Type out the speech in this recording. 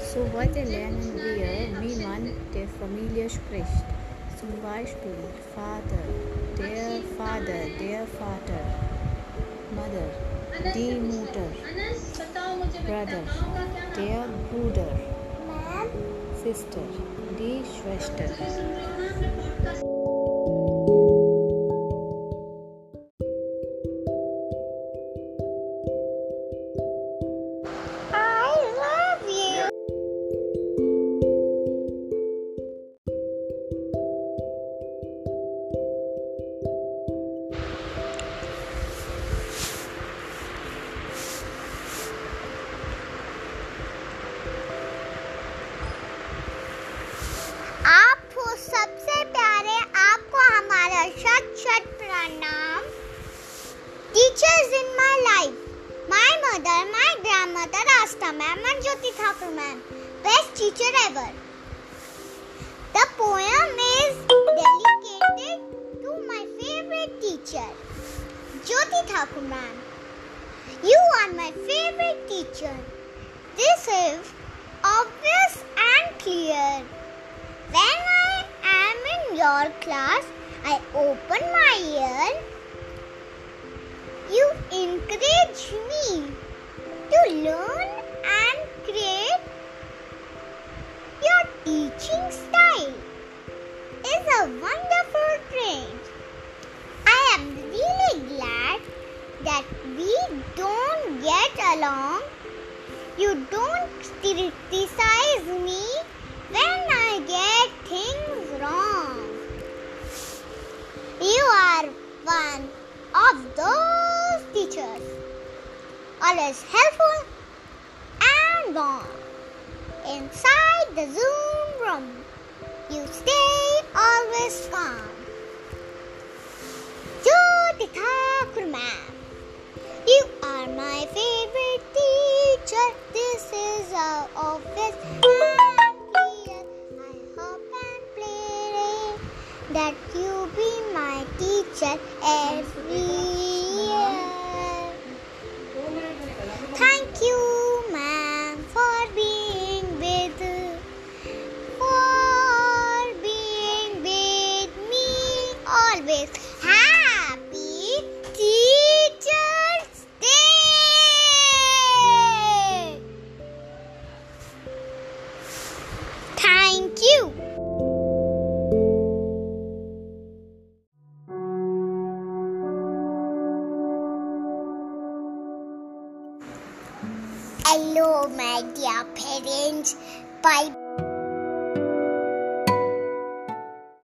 So heute lernen wir, wie man der Familie spricht. Zum Beispiel Vater, der Vater, der Vater, Mother, die Mutter, Brother, der Bruder, Sister, die Schwester. Ma'am and Jyoti Thakur ma'am. Best teacher ever. The poem is dedicated to my favorite teacher, Jyoti Thakur ma'am. You are my favorite teacher. This is obvious and clear. When I am in your class, I open my ear teaching style is a wonderful trait. I am really glad that we don't get along. You don't criticize me when I get things wrong. You are one of those teachers, always helpful and warm. Inside the Zoom room, you stay always calm. Jyoti Thakur ma'am, you are my favorite teacher. This is our office. I hope and pray that you be my teacher every Hello, my dear parents. Bye